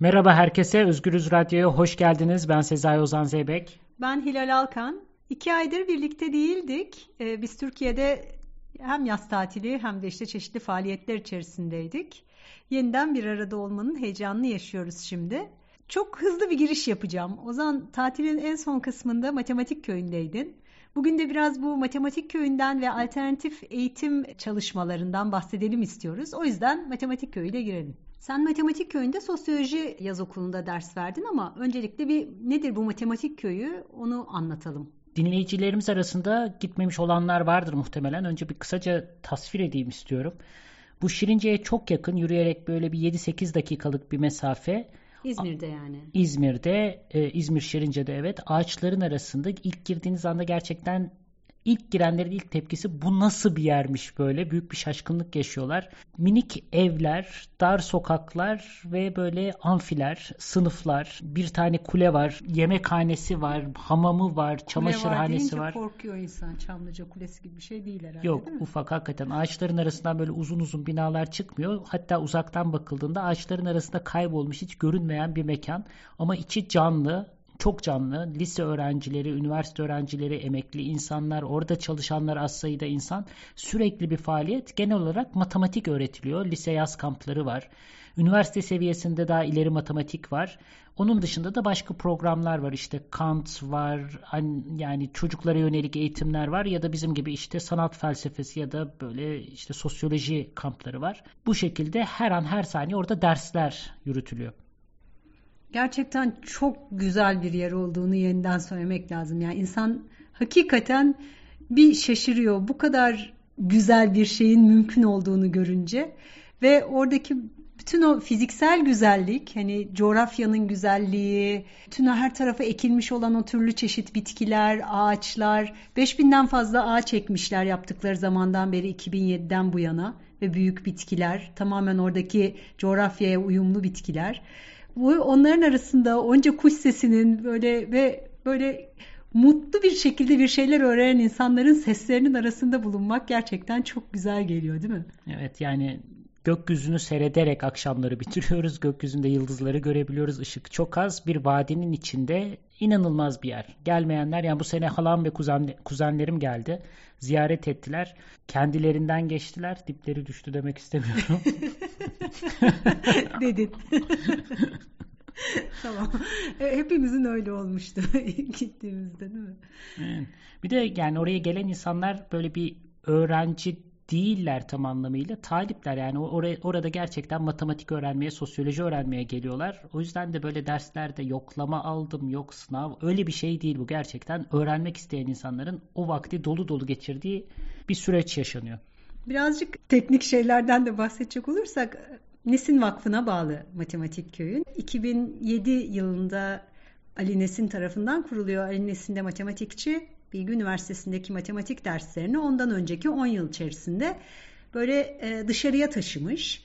Merhaba herkese, Özgürüz Radyo'ya hoş geldiniz. Ben Sezai Ozan Zeybek. Ben Hilal Alkan. İki aydır birlikte değildik. Ee, biz Türkiye'de hem yaz tatili hem de işte çeşitli faaliyetler içerisindeydik. Yeniden bir arada olmanın heyecanını yaşıyoruz şimdi. Çok hızlı bir giriş yapacağım. Ozan tatilin en son kısmında matematik köyündeydin. Bugün de biraz bu matematik köyünden ve alternatif eğitim çalışmalarından bahsedelim istiyoruz. O yüzden matematik köyüyle girelim. Sen matematik köyünde sosyoloji yaz okulunda ders verdin ama öncelikle bir nedir bu matematik köyü onu anlatalım. Dinleyicilerimiz arasında gitmemiş olanlar vardır muhtemelen. Önce bir kısaca tasvir edeyim istiyorum. Bu Şirince'ye çok yakın yürüyerek böyle bir 7-8 dakikalık bir mesafe. İzmir'de yani. İzmir'de, e, İzmir Şirince'de evet ağaçların arasında ilk girdiğiniz anda gerçekten ilk girenlerin ilk tepkisi bu nasıl bir yermiş böyle büyük bir şaşkınlık yaşıyorlar. Minik evler, dar sokaklar ve böyle amfiler, sınıflar, bir tane kule var, yemekhanesi var, hamamı var, çamaşırhanesi var. var. korkuyor insan Çamlıca Kulesi gibi bir şey değil herhalde Yok değil mi? ufak hakikaten ağaçların arasından böyle uzun uzun binalar çıkmıyor. Hatta uzaktan bakıldığında ağaçların arasında kaybolmuş hiç görünmeyen bir mekan ama içi canlı çok canlı. Lise öğrencileri, üniversite öğrencileri, emekli insanlar, orada çalışanlar az sayıda insan. Sürekli bir faaliyet. Genel olarak matematik öğretiliyor. Lise yaz kampları var. Üniversite seviyesinde daha ileri matematik var. Onun dışında da başka programlar var. İşte Kant var, yani çocuklara yönelik eğitimler var ya da bizim gibi işte sanat felsefesi ya da böyle işte sosyoloji kampları var. Bu şekilde her an her saniye orada dersler yürütülüyor gerçekten çok güzel bir yer olduğunu yeniden söylemek lazım. Yani insan hakikaten bir şaşırıyor bu kadar güzel bir şeyin mümkün olduğunu görünce ve oradaki bütün o fiziksel güzellik, hani coğrafyanın güzelliği, bütün her tarafa ekilmiş olan o türlü çeşit bitkiler, ağaçlar, 5000'den fazla ağaç ekmişler yaptıkları zamandan beri 2007'den bu yana ve büyük bitkiler, tamamen oradaki coğrafyaya uyumlu bitkiler bu onların arasında onca kuş sesinin böyle ve böyle mutlu bir şekilde bir şeyler öğrenen insanların seslerinin arasında bulunmak gerçekten çok güzel geliyor değil mi? Evet yani gökyüzünü seyrederek akşamları bitiriyoruz. Gökyüzünde yıldızları görebiliyoruz. Işık çok az. Bir vadinin içinde inanılmaz bir yer. Gelmeyenler yani bu sene halam ve kuzen, kuzenlerim geldi. Ziyaret ettiler. Kendilerinden geçtiler. Dipleri düştü demek istemiyorum. Dedin. tamam. E, hepimizin öyle olmuştu gittiğimizde değil mi? Bir de yani oraya gelen insanlar böyle bir öğrenci değiller tam anlamıyla. Talipler yani oraya, orada gerçekten matematik öğrenmeye, sosyoloji öğrenmeye geliyorlar. O yüzden de böyle derslerde yoklama aldım, yok sınav. Öyle bir şey değil bu gerçekten. Öğrenmek isteyen insanların o vakti dolu dolu geçirdiği bir süreç yaşanıyor. Birazcık teknik şeylerden de bahsedecek olursak Nesin Vakfı'na bağlı Matematik Köyün. 2007 yılında Ali Nesin tarafından kuruluyor. Ali Nesin de matematikçi. Bilgi Üniversitesi'ndeki matematik derslerini ondan önceki 10 yıl içerisinde böyle e, dışarıya taşımış.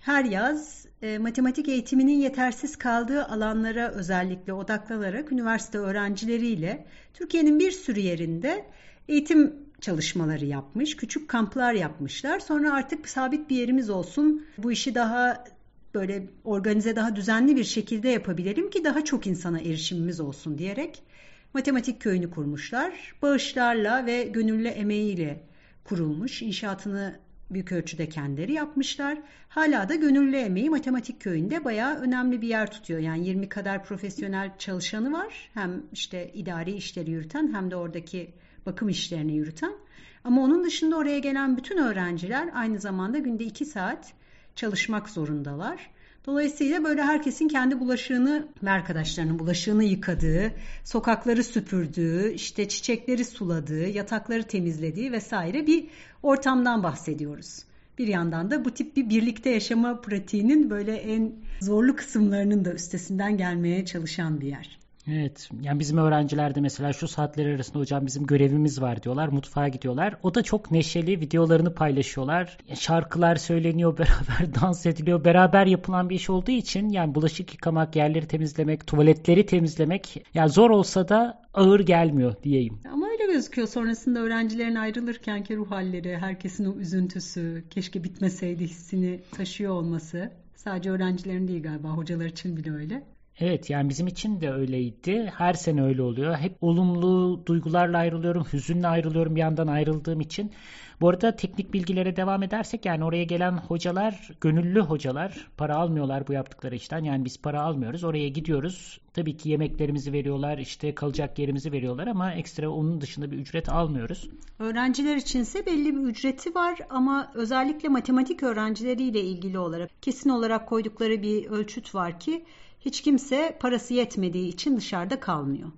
Her yaz e, matematik eğitiminin yetersiz kaldığı alanlara özellikle odaklanarak üniversite öğrencileriyle Türkiye'nin bir sürü yerinde eğitim çalışmaları yapmış. Küçük kamplar yapmışlar. Sonra artık sabit bir yerimiz olsun. Bu işi daha böyle organize daha düzenli bir şekilde yapabilelim ki daha çok insana erişimimiz olsun diyerek matematik köyünü kurmuşlar. Bağışlarla ve gönüllü emeğiyle kurulmuş. İnşaatını büyük ölçüde kendileri yapmışlar. Hala da gönüllü emeği matematik köyünde bayağı önemli bir yer tutuyor. Yani 20 kadar profesyonel çalışanı var. Hem işte idari işleri yürüten hem de oradaki bakım işlerini yürüten. Ama onun dışında oraya gelen bütün öğrenciler aynı zamanda günde 2 saat çalışmak zorundalar. Dolayısıyla böyle herkesin kendi bulaşığını ve arkadaşlarının bulaşığını yıkadığı, sokakları süpürdüğü, işte çiçekleri suladığı, yatakları temizlediği vesaire bir ortamdan bahsediyoruz. Bir yandan da bu tip bir birlikte yaşama pratiğinin böyle en zorlu kısımlarının da üstesinden gelmeye çalışan bir yer. Evet. Yani bizim öğrenciler de mesela şu saatler arasında hocam bizim görevimiz var diyorlar. Mutfağa gidiyorlar. O da çok neşeli. Videolarını paylaşıyorlar. Şarkılar söyleniyor. Beraber dans ediliyor. Beraber yapılan bir iş olduğu için yani bulaşık yıkamak, yerleri temizlemek, tuvaletleri temizlemek yani zor olsa da ağır gelmiyor diyeyim. Ama öyle gözüküyor. Sonrasında öğrencilerin ayrılırkenki ruh halleri, herkesin o üzüntüsü, keşke bitmeseydi hissini taşıyor olması. Sadece öğrencilerin değil galiba hocalar için bile öyle. Evet yani bizim için de öyleydi. Her sene öyle oluyor. Hep olumlu duygularla ayrılıyorum, hüzünle ayrılıyorum bir yandan ayrıldığım için. Bu arada teknik bilgilere devam edersek yani oraya gelen hocalar gönüllü hocalar. Para almıyorlar bu yaptıkları işten. Yani biz para almıyoruz. Oraya gidiyoruz. Tabii ki yemeklerimizi veriyorlar, işte kalacak yerimizi veriyorlar ama ekstra onun dışında bir ücret almıyoruz. Öğrenciler içinse belli bir ücreti var ama özellikle matematik öğrencileriyle ilgili olarak kesin olarak koydukları bir ölçüt var ki hiç kimse parası yetmediği için dışarıda kalmıyor.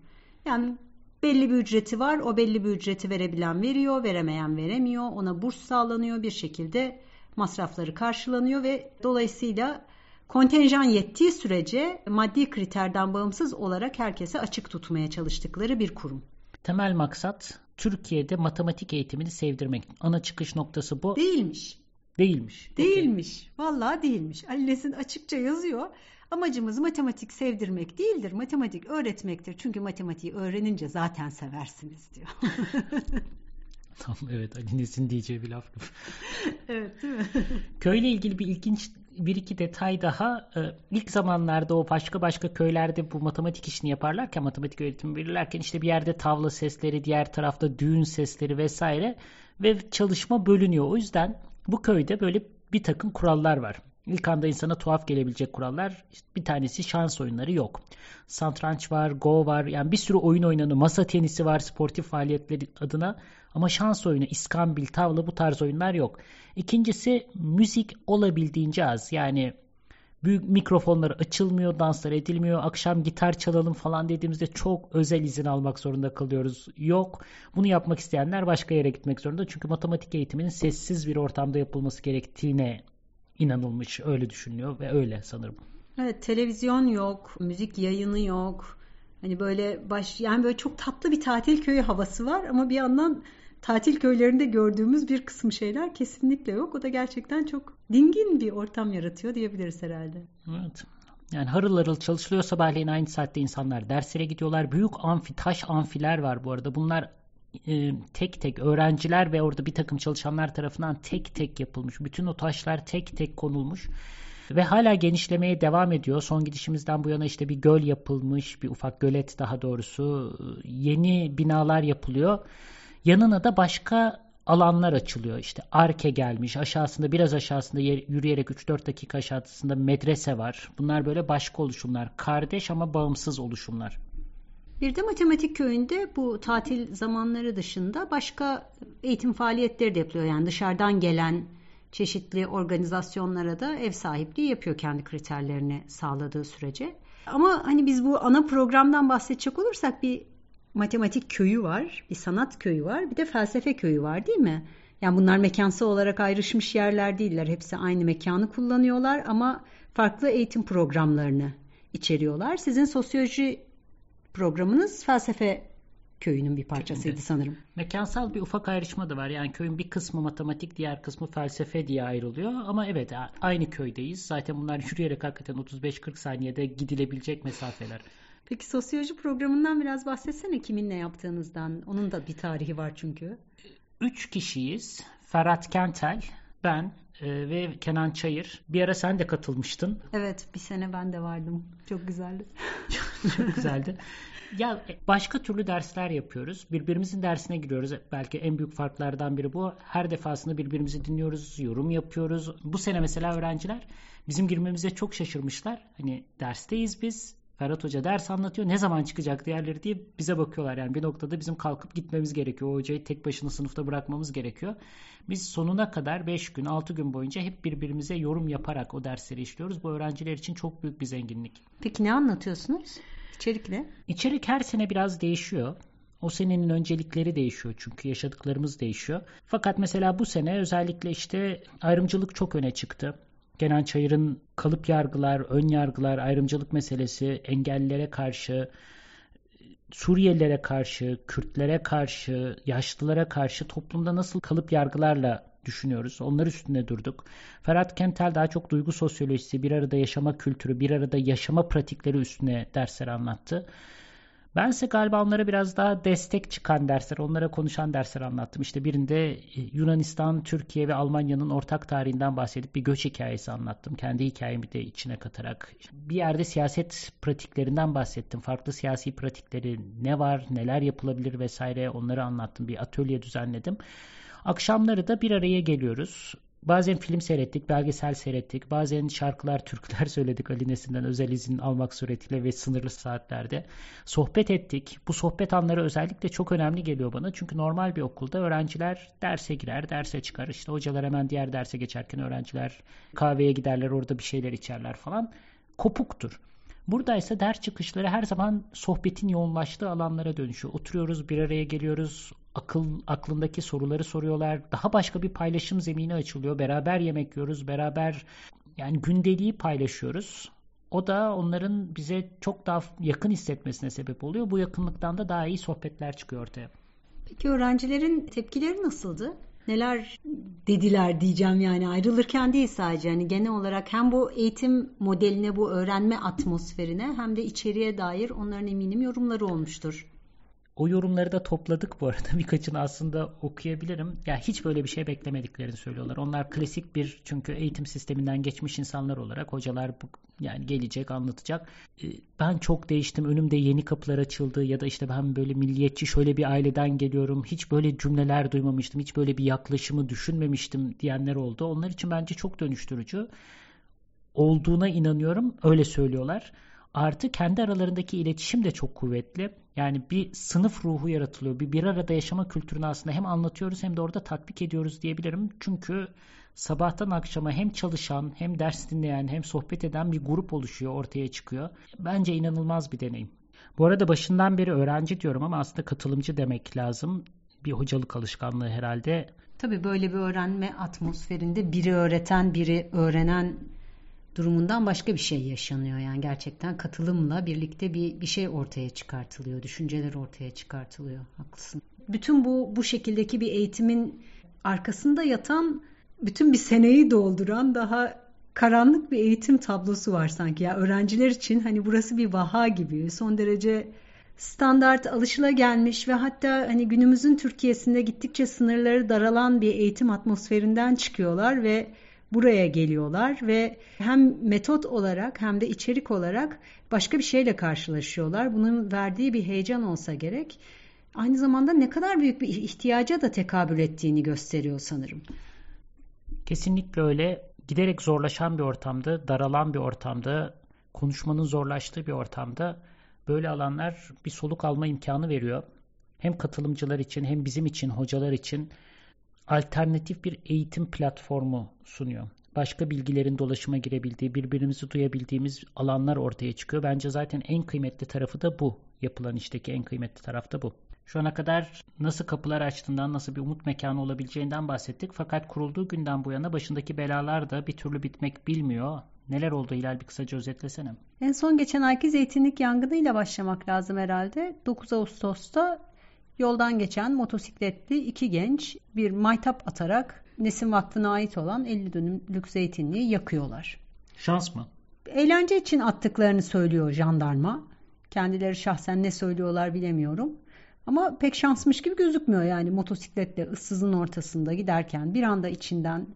Yani belli bir ücreti var. O belli bir ücreti verebilen veriyor, veremeyen veremiyor. Ona burs sağlanıyor bir şekilde masrafları karşılanıyor ve dolayısıyla kontenjan yettiği sürece maddi kriterden bağımsız olarak herkese açık tutmaya çalıştıkları bir kurum. Temel maksat Türkiye'de matematik eğitimini sevdirmek. Ana çıkış noktası bu. Değilmiş. Değilmiş. Değilmiş. Okay. Vallahi değilmiş. Ali Nesin açıkça yazıyor. Amacımız matematik sevdirmek değildir. Matematik öğretmektir. Çünkü matematiği öğrenince zaten seversiniz diyor. Tam evet Ali Nesin diyeceği bir laf. evet değil mi? Köyle ilgili bir ilginç bir iki detay daha. Ee, ilk zamanlarda o başka başka köylerde bu matematik işini yaparlarken, matematik öğretimi verirlerken işte bir yerde tavla sesleri, diğer tarafta düğün sesleri vesaire ve çalışma bölünüyor. O yüzden bu köyde böyle bir takım kurallar var. İlk anda insana tuhaf gelebilecek kurallar. Bir tanesi şans oyunları yok. Santranç var, go var. Yani bir sürü oyun oynanıyor. Masa tenisi var sportif faaliyetleri adına. Ama şans oyunu, iskambil, tavla bu tarz oyunlar yok. İkincisi müzik olabildiğince az. Yani büyük mikrofonlar açılmıyor, danslar edilmiyor. Akşam gitar çalalım falan dediğimizde çok özel izin almak zorunda kalıyoruz. Yok. Bunu yapmak isteyenler başka yere gitmek zorunda. Çünkü matematik eğitiminin sessiz bir ortamda yapılması gerektiğine inanılmış. Öyle düşünülüyor ve öyle sanırım. Evet, televizyon yok, müzik yayını yok. Hani böyle baş yani böyle çok tatlı bir tatil köyü havası var ama bir yandan tatil köylerinde gördüğümüz bir kısım şeyler kesinlikle yok. O da gerçekten çok dingin bir ortam yaratıyor diyebiliriz herhalde. Evet. Yani harıl harıl çalışılıyor sabahleyin aynı saatte insanlar derslere gidiyorlar. Büyük amfi, taş amfiler var bu arada. Bunlar e, tek tek öğrenciler ve orada bir takım çalışanlar tarafından tek tek yapılmış. Bütün o taşlar tek tek konulmuş ve hala genişlemeye devam ediyor. Son gidişimizden bu yana işte bir göl yapılmış, bir ufak gölet daha doğrusu. Yeni binalar yapılıyor. Yanına da başka alanlar açılıyor. İşte Arke gelmiş. Aşağısında biraz aşağısında yürüyerek 3-4 dakika aşağısında medrese var. Bunlar böyle başka oluşumlar. Kardeş ama bağımsız oluşumlar. Bir de matematik köyünde bu tatil zamanları dışında başka eğitim faaliyetleri de yapılıyor. Yani dışarıdan gelen çeşitli organizasyonlara da ev sahipliği yapıyor kendi kriterlerini sağladığı sürece. Ama hani biz bu ana programdan bahsedecek olursak bir matematik köyü var, bir sanat köyü var, bir de felsefe köyü var değil mi? Yani bunlar mekansal olarak ayrışmış yerler değiller. Hepsi aynı mekanı kullanıyorlar ama farklı eğitim programlarını içeriyorlar. Sizin sosyoloji programınız felsefe köyünün bir parçasıydı Köyünde. sanırım. Mekansal bir ufak ayrışma da var. Yani köyün bir kısmı matematik, diğer kısmı felsefe diye ayrılıyor. Ama evet aynı köydeyiz. Zaten bunlar yürüyerek hakikaten 35-40 saniyede gidilebilecek mesafeler. Peki sosyoloji programından biraz bahsetsene kiminle yaptığınızdan. Onun da bir tarihi var çünkü. Üç kişiyiz. Ferhat Kentel, ben e, ve Kenan Çayır. Bir ara sen de katılmıştın. Evet bir sene ben de vardım. Çok güzeldi. Çok güzeldi. Ya başka türlü dersler yapıyoruz. Birbirimizin dersine giriyoruz. Belki en büyük farklardan biri bu. Her defasında birbirimizi dinliyoruz, yorum yapıyoruz. Bu sene mesela öğrenciler bizim girmemize çok şaşırmışlar. Hani dersteyiz biz. Ferhat Hoca ders anlatıyor. Ne zaman çıkacak diğerleri diye bize bakıyorlar. Yani bir noktada bizim kalkıp gitmemiz gerekiyor. O hocayı tek başına sınıfta bırakmamız gerekiyor. Biz sonuna kadar 5 gün 6 gün boyunca hep birbirimize yorum yaparak o dersleri işliyoruz. Bu öğrenciler için çok büyük bir zenginlik. Peki ne anlatıyorsunuz? İçerik ne? İçerik her sene biraz değişiyor. O senenin öncelikleri değişiyor çünkü yaşadıklarımız değişiyor. Fakat mesela bu sene özellikle işte ayrımcılık çok öne çıktı. Kenan Çayır'ın kalıp yargılar, ön yargılar, ayrımcılık meselesi, engellilere karşı, Suriyelilere karşı, Kürtlere karşı, yaşlılara karşı toplumda nasıl kalıp yargılarla düşünüyoruz. Onlar üstünde durduk. Ferhat Kentel daha çok duygu sosyolojisi, bir arada yaşama kültürü, bir arada yaşama pratikleri üstüne dersler anlattı. Bense galiba onlara biraz daha destek çıkan dersler, onlara konuşan dersler anlattım. İşte birinde e, Yunanistan, Türkiye ve Almanya'nın ortak tarihinden bahsedip bir göç hikayesi anlattım. Kendi hikayemi de içine katarak. Bir yerde siyaset pratiklerinden bahsettim. Farklı siyasi pratikleri ne var, neler yapılabilir vesaire onları anlattım. Bir atölye düzenledim. Akşamları da bir araya geliyoruz. Bazen film seyrettik, belgesel seyrettik. Bazen şarkılar, türküler söyledik Ali Nesin'den özel izin almak suretiyle ve sınırlı saatlerde. Sohbet ettik. Bu sohbet anları özellikle çok önemli geliyor bana. Çünkü normal bir okulda öğrenciler derse girer, derse çıkar. İşte hocalar hemen diğer derse geçerken öğrenciler kahveye giderler, orada bir şeyler içerler falan. Kopuktur. Burada ise ders çıkışları her zaman sohbetin yoğunlaştığı alanlara dönüşüyor. Oturuyoruz, bir araya geliyoruz, akıl aklındaki soruları soruyorlar. Daha başka bir paylaşım zemini açılıyor. Beraber yemek yiyoruz, beraber yani gündeliği paylaşıyoruz. O da onların bize çok daha yakın hissetmesine sebep oluyor. Bu yakınlıktan da daha iyi sohbetler çıkıyor ortaya. Peki öğrencilerin tepkileri nasıldı? Neler dediler diyeceğim yani ayrılırken değil sadece hani genel olarak hem bu eğitim modeline bu öğrenme atmosferine hem de içeriye dair onların eminim yorumları olmuştur. O yorumları da topladık bu arada. Birkaçını aslında okuyabilirim. Ya yani hiç böyle bir şey beklemediklerini söylüyorlar. Onlar klasik bir çünkü eğitim sisteminden geçmiş insanlar olarak hocalar yani gelecek anlatacak. Ee, ben çok değiştim. Önümde yeni kapılar açıldı ya da işte ben böyle milliyetçi şöyle bir aileden geliyorum. Hiç böyle cümleler duymamıştım. Hiç böyle bir yaklaşımı düşünmemiştim diyenler oldu. Onlar için bence çok dönüştürücü olduğuna inanıyorum. Öyle söylüyorlar. Artı kendi aralarındaki iletişim de çok kuvvetli. Yani bir sınıf ruhu yaratılıyor. Bir bir arada yaşama kültürünü aslında hem anlatıyoruz hem de orada tatbik ediyoruz diyebilirim. Çünkü sabahtan akşama hem çalışan hem ders dinleyen hem sohbet eden bir grup oluşuyor, ortaya çıkıyor. Bence inanılmaz bir deneyim. Bu arada başından beri öğrenci diyorum ama aslında katılımcı demek lazım. Bir hocalık alışkanlığı herhalde. Tabii böyle bir öğrenme atmosferinde biri öğreten, biri öğrenen durumundan başka bir şey yaşanıyor. Yani gerçekten katılımla birlikte bir, bir şey ortaya çıkartılıyor. Düşünceler ortaya çıkartılıyor. Haklısın. Bütün bu bu şekildeki bir eğitimin arkasında yatan bütün bir seneyi dolduran daha karanlık bir eğitim tablosu var sanki. Ya öğrenciler için hani burası bir vaha gibi. Son derece standart alışıla gelmiş ve hatta hani günümüzün Türkiye'sinde gittikçe sınırları daralan bir eğitim atmosferinden çıkıyorlar ve buraya geliyorlar ve hem metot olarak hem de içerik olarak başka bir şeyle karşılaşıyorlar. Bunun verdiği bir heyecan olsa gerek. Aynı zamanda ne kadar büyük bir ihtiyaca da tekabül ettiğini gösteriyor sanırım. Kesinlikle öyle. Giderek zorlaşan bir ortamda, daralan bir ortamda, konuşmanın zorlaştığı bir ortamda böyle alanlar bir soluk alma imkanı veriyor. Hem katılımcılar için hem bizim için, hocalar için alternatif bir eğitim platformu sunuyor. Başka bilgilerin dolaşıma girebildiği, birbirimizi duyabildiğimiz alanlar ortaya çıkıyor. Bence zaten en kıymetli tarafı da bu. Yapılan işteki en kıymetli taraf da bu. Şu ana kadar nasıl kapılar açtığından, nasıl bir umut mekanı olabileceğinden bahsettik. Fakat kurulduğu günden bu yana başındaki belalar da bir türlü bitmek bilmiyor. Neler oldu Hilal bir kısaca özetlesene. En son geçen ayki zeytinlik yangınıyla başlamak lazım herhalde. 9 Ağustos'ta Yoldan geçen motosikletli iki genç bir maytap atarak Nesin Vakfı'na ait olan 50 dönümlük zeytinliği yakıyorlar. Şans mı? Eğlence için attıklarını söylüyor jandarma. Kendileri şahsen ne söylüyorlar bilemiyorum. Ama pek şansmış gibi gözükmüyor yani motosikletle ıssızın ortasında giderken bir anda içinden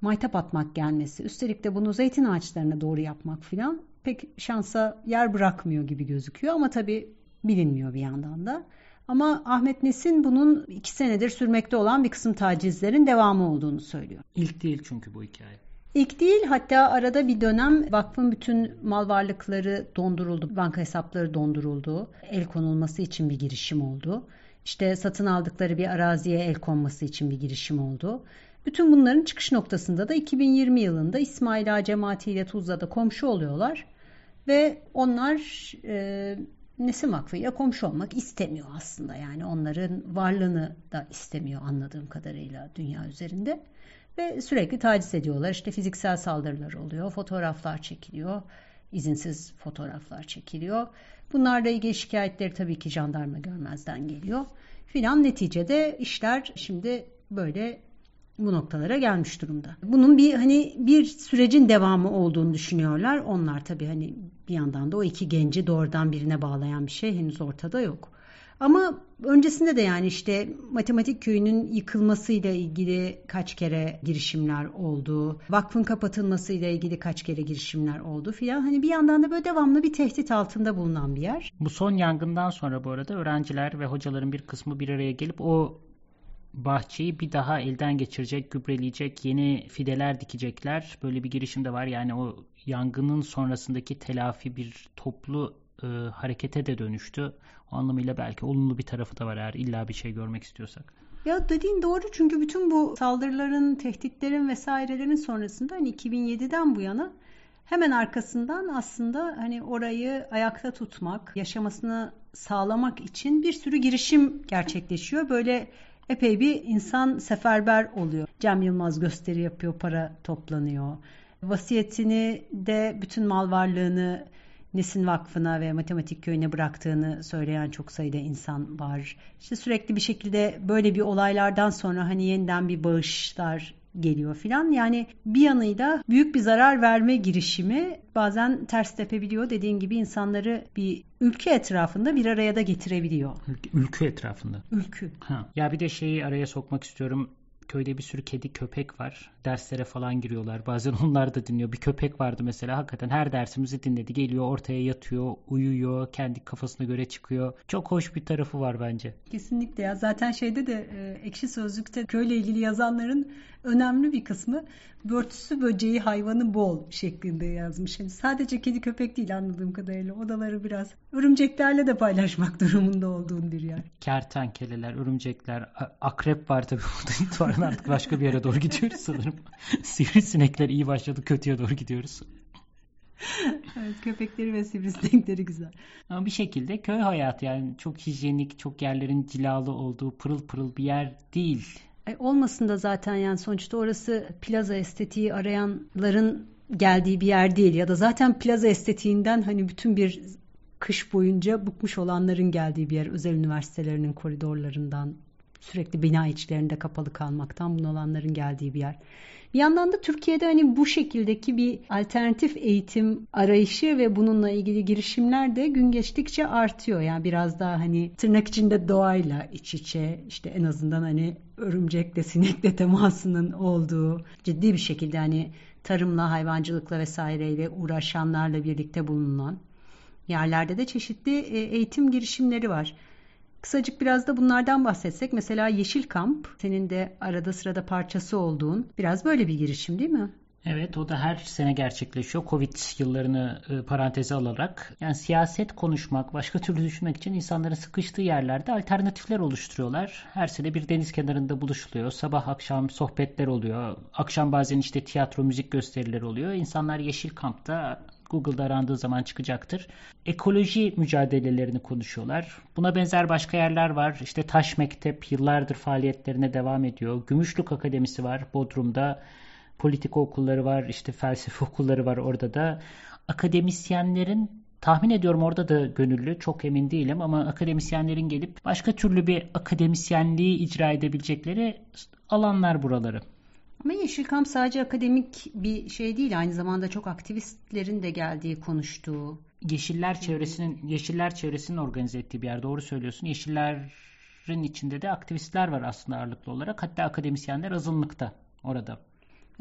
maytap atmak gelmesi. Üstelik de bunu zeytin ağaçlarına doğru yapmak filan pek şansa yer bırakmıyor gibi gözüküyor ama tabii bilinmiyor bir yandan da. Ama Ahmet Nesin bunun iki senedir sürmekte olan bir kısım tacizlerin devamı olduğunu söylüyor. İlk değil çünkü bu hikaye. İlk değil hatta arada bir dönem vakfın bütün mal varlıkları donduruldu, banka hesapları donduruldu. El konulması için bir girişim oldu. İşte satın aldıkları bir araziye el konması için bir girişim oldu. Bütün bunların çıkış noktasında da 2020 yılında İsmail Ağa cemaati ile Tuzla'da komşu oluyorlar. Ve onlar e, Nesim Vakfı'yla komşu olmak istemiyor aslında. Yani onların varlığını da istemiyor anladığım kadarıyla dünya üzerinde. Ve sürekli taciz ediyorlar. İşte fiziksel saldırılar oluyor, fotoğraflar çekiliyor, izinsiz fotoğraflar çekiliyor. Bunlarla ilgili şikayetleri tabii ki jandarma görmezden geliyor. Filan neticede işler şimdi böyle bu noktalara gelmiş durumda. Bunun bir hani bir sürecin devamı olduğunu düşünüyorlar. Onlar tabii hani bir yandan da o iki genci doğrudan birine bağlayan bir şey henüz ortada yok. Ama öncesinde de yani işte matematik köyünün yıkılmasıyla ilgili kaç kere girişimler oldu. Vakfın kapatılmasıyla ilgili kaç kere girişimler oldu filan. Hani bir yandan da böyle devamlı bir tehdit altında bulunan bir yer. Bu son yangından sonra bu arada öğrenciler ve hocaların bir kısmı bir araya gelip o bahçeyi bir daha elden geçirecek, gübreleyecek, yeni fideler dikecekler. Böyle bir girişim de var. Yani o yangının sonrasındaki telafi bir toplu e, harekete de dönüştü. O anlamıyla belki olumlu bir tarafı da var eğer illa bir şey görmek istiyorsak. Ya dediğin doğru çünkü bütün bu saldırıların, tehditlerin vesairelerin sonrasında hani 2007'den bu yana hemen arkasından aslında hani orayı ayakta tutmak, yaşamasını sağlamak için bir sürü girişim gerçekleşiyor. Böyle epey bir insan seferber oluyor. Cem Yılmaz gösteri yapıyor, para toplanıyor. Vasiyetini de bütün mal varlığını Nesin Vakfı'na ve Matematik Köyü'ne bıraktığını söyleyen çok sayıda insan var. İşte sürekli bir şekilde böyle bir olaylardan sonra hani yeniden bir bağışlar geliyor filan. Yani bir yanıyla büyük bir zarar verme girişimi bazen ters tepebiliyor. Dediğin gibi insanları bir ülke etrafında bir araya da getirebiliyor. Ülke etrafında. Ülkü. Ha. Ya bir de şeyi araya sokmak istiyorum köyde bir sürü kedi köpek var. Derslere falan giriyorlar. Bazen onlar da dinliyor. Bir köpek vardı mesela. Hakikaten her dersimizi dinledi. Geliyor ortaya yatıyor, uyuyor, kendi kafasına göre çıkıyor. Çok hoş bir tarafı var bence. Kesinlikle ya. Zaten şeyde de e, ekşi sözlükte köyle ilgili yazanların önemli bir kısmı börtüsü böceği hayvanı bol şeklinde yazmış. Yani sadece kedi köpek değil anladığım kadarıyla. Odaları biraz örümceklerle de paylaşmak durumunda olduğun bir yer. Kertenkeleler, örümcekler, akrep var tabii burada itibaren artık başka bir yere doğru gidiyoruz sanırım. Sivrisinekler iyi başladı kötüye doğru gidiyoruz. evet köpekleri ve sivrisinekleri güzel. Ama bir şekilde köy hayatı yani çok hijyenik, çok yerlerin cilalı olduğu pırıl pırıl bir yer değil. E, olmasın da zaten yani sonuçta orası plaza estetiği arayanların geldiği bir yer değil ya da zaten plaza estetiğinden hani bütün bir kış boyunca bıkmış olanların geldiği bir yer özel üniversitelerinin koridorlarından sürekli bina içlerinde kapalı kalmaktan bunalanların geldiği bir yer. Bir yandan da Türkiye'de hani bu şekildeki bir alternatif eğitim arayışı ve bununla ilgili girişimler de gün geçtikçe artıyor. Yani biraz daha hani tırnak içinde doğayla iç içe işte en azından hani örümcekle sinekle temasının olduğu ciddi bir şekilde hani tarımla hayvancılıkla vesaireyle uğraşanlarla birlikte bulunan yerlerde de çeşitli e, eğitim girişimleri var. Kısacık biraz da bunlardan bahsetsek. Mesela Yeşil Kamp senin de arada sırada parçası olduğun biraz böyle bir girişim değil mi? Evet o da her sene gerçekleşiyor. Covid yıllarını e, paranteze alarak. Yani siyaset konuşmak, başka türlü düşünmek için insanların sıkıştığı yerlerde alternatifler oluşturuyorlar. Her sene bir deniz kenarında buluşuluyor. Sabah akşam sohbetler oluyor. Akşam bazen işte tiyatro, müzik gösterileri oluyor. İnsanlar Yeşil Kamp'ta Google'da arandığı zaman çıkacaktır. Ekoloji mücadelelerini konuşuyorlar. Buna benzer başka yerler var. İşte Taş Mektep yıllardır faaliyetlerine devam ediyor. Gümüşlük Akademisi var Bodrum'da. Politika okulları var, işte felsefe okulları var orada da. Akademisyenlerin tahmin ediyorum orada da gönüllü çok emin değilim ama akademisyenlerin gelip başka türlü bir akademisyenliği icra edebilecekleri alanlar buraları. Ama Yeşilkam sadece akademik bir şey değil aynı zamanda çok aktivistlerin de geldiği konuştuğu. Yeşiller çevresinin Yeşiller çevresinin organize ettiği bir yer doğru söylüyorsun. Yeşillerin içinde de aktivistler var aslında ağırlıklı olarak. Hatta akademisyenler azınlıkta orada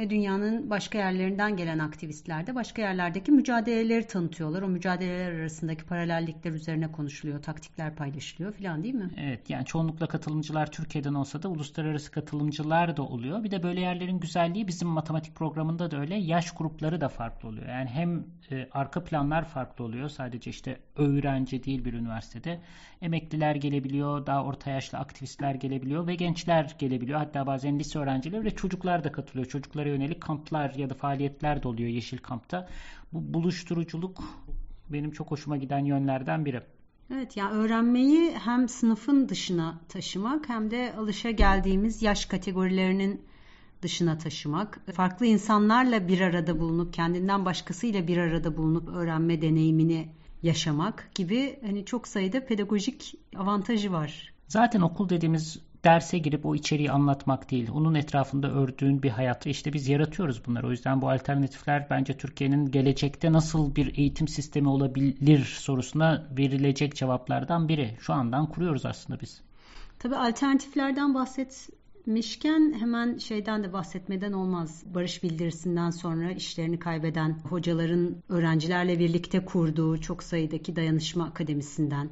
ve dünyanın başka yerlerinden gelen aktivistler de başka yerlerdeki mücadeleleri tanıtıyorlar. O mücadeleler arasındaki paralellikler üzerine konuşuluyor, taktikler paylaşılıyor falan değil mi? Evet yani çoğunlukla katılımcılar Türkiye'den olsa da uluslararası katılımcılar da oluyor. Bir de böyle yerlerin güzelliği bizim matematik programında da öyle yaş grupları da farklı oluyor. Yani hem e, arka planlar farklı oluyor. Sadece işte öğrenci değil bir üniversitede. Emekliler gelebiliyor, daha orta yaşlı aktivistler gelebiliyor ve gençler gelebiliyor. Hatta bazen lise öğrencileri ve çocuklar da katılıyor. Çocuklara yönelik kamplar ya da faaliyetler de oluyor Yeşil Kamp'ta. Bu buluşturuculuk benim çok hoşuma giden yönlerden biri. Evet yani öğrenmeyi hem sınıfın dışına taşımak hem de alışa geldiğimiz yaş kategorilerinin dışına taşımak, farklı insanlarla bir arada bulunup kendinden başkasıyla bir arada bulunup öğrenme deneyimini yaşamak gibi hani çok sayıda pedagojik avantajı var. Zaten okul dediğimiz derse girip o içeriği anlatmak değil. Onun etrafında ördüğün bir hayat. İşte biz yaratıyoruz bunları. O yüzden bu alternatifler bence Türkiye'nin gelecekte nasıl bir eğitim sistemi olabilir sorusuna verilecek cevaplardan biri. Şu andan kuruyoruz aslında biz. Tabii alternatiflerden bahsetmişken hemen şeyden de bahsetmeden olmaz. Barış bildirisinden sonra işlerini kaybeden hocaların öğrencilerle birlikte kurduğu çok sayıdaki dayanışma akademisinden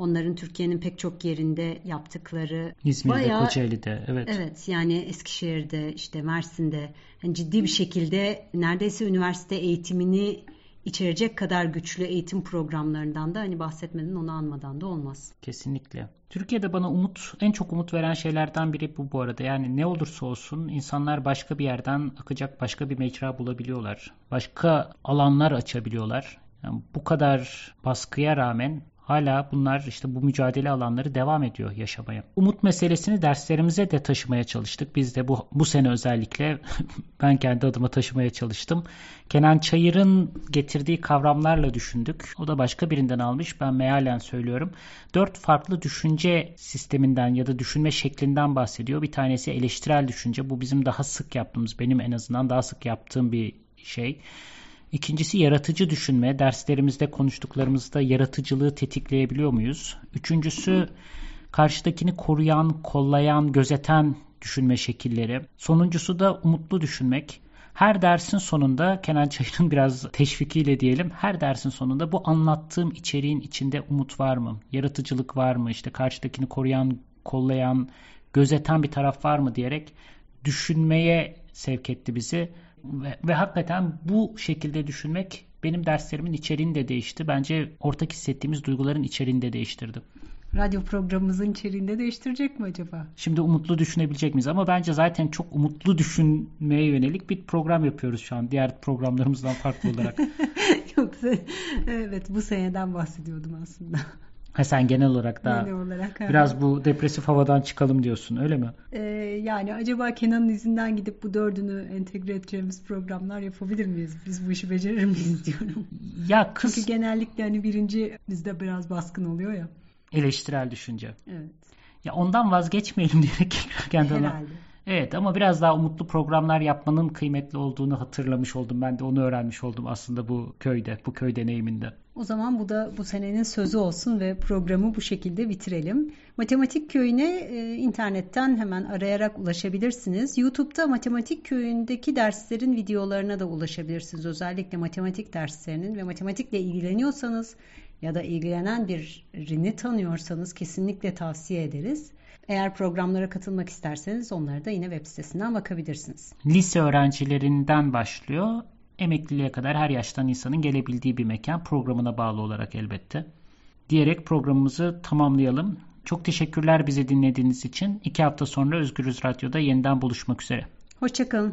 Onların Türkiye'nin pek çok yerinde yaptıkları İzmir'de, bayağı, Kocaeli'de, evet. Evet, yani Eskişehir'de, işte Mersin'de yani ciddi bir şekilde neredeyse üniversite eğitimini içerecek kadar güçlü eğitim programlarından da hani bahsetmeden onu anmadan da olmaz. Kesinlikle. Türkiye'de bana umut, en çok umut veren şeylerden biri bu bu arada. Yani ne olursa olsun insanlar başka bir yerden akacak başka bir mecra bulabiliyorlar. Başka alanlar açabiliyorlar. Yani bu kadar baskıya rağmen hala bunlar işte bu mücadele alanları devam ediyor yaşamaya. Umut meselesini derslerimize de taşımaya çalıştık. Biz de bu, bu sene özellikle ben kendi adıma taşımaya çalıştım. Kenan Çayır'ın getirdiği kavramlarla düşündük. O da başka birinden almış. Ben mealen söylüyorum. Dört farklı düşünce sisteminden ya da düşünme şeklinden bahsediyor. Bir tanesi eleştirel düşünce. Bu bizim daha sık yaptığımız, benim en azından daha sık yaptığım bir şey. İkincisi yaratıcı düşünme. Derslerimizde konuştuklarımızda yaratıcılığı tetikleyebiliyor muyuz? Üçüncüsü karşıdakini koruyan, kollayan, gözeten düşünme şekilleri. Sonuncusu da umutlu düşünmek. Her dersin sonunda Kenan Çayır'ın biraz teşvikiyle diyelim her dersin sonunda bu anlattığım içeriğin içinde umut var mı? Yaratıcılık var mı? İşte karşıdakini koruyan, kollayan, gözeten bir taraf var mı diyerek düşünmeye sevk etti bizi. Ve, ve hakikaten bu şekilde düşünmek benim derslerimin içeriğini de değişti. Bence ortak hissettiğimiz duyguların içeriğini de değiştirdi. Radyo programımızın içeriğinde değiştirecek mi acaba? Şimdi umutlu düşünebilecek miyiz? Ama bence zaten çok umutlu düşünmeye yönelik bir program yapıyoruz şu an. Diğer programlarımızdan farklı olarak. Yoksa evet bu seneden bahsediyordum aslında. Ha sen genel olarak da genel olarak, biraz bu depresif havadan çıkalım diyorsun öyle mi? Ee, yani acaba Kenan'ın izinden gidip bu dördünü entegre edeceğimiz programlar yapabilir miyiz? Biz bu işi becerir miyiz diyorum. Ya kız... Çünkü genellikle hani birinci bizde biraz baskın oluyor ya. Eleştirel düşünce. Evet. Ya ondan vazgeçmeyelim diyerek kendi Herhalde. Ona... Evet ama biraz daha umutlu programlar yapmanın kıymetli olduğunu hatırlamış oldum. Ben de onu öğrenmiş oldum aslında bu köyde, bu köy deneyiminde. O zaman bu da bu senenin sözü olsun ve programı bu şekilde bitirelim. Matematik Köyü'ne e, internetten hemen arayarak ulaşabilirsiniz. YouTube'da Matematik Köyü'ndeki derslerin videolarına da ulaşabilirsiniz. Özellikle matematik derslerinin ve matematikle ilgileniyorsanız ya da ilgilenen birini tanıyorsanız kesinlikle tavsiye ederiz. Eğer programlara katılmak isterseniz onları da yine web sitesinden bakabilirsiniz. Lise öğrencilerinden başlıyor. Emekliliğe kadar her yaştan insanın gelebildiği bir mekan programına bağlı olarak elbette. Diyerek programımızı tamamlayalım. Çok teşekkürler bizi dinlediğiniz için. İki hafta sonra Özgürüz Radyo'da yeniden buluşmak üzere. Hoşçakalın.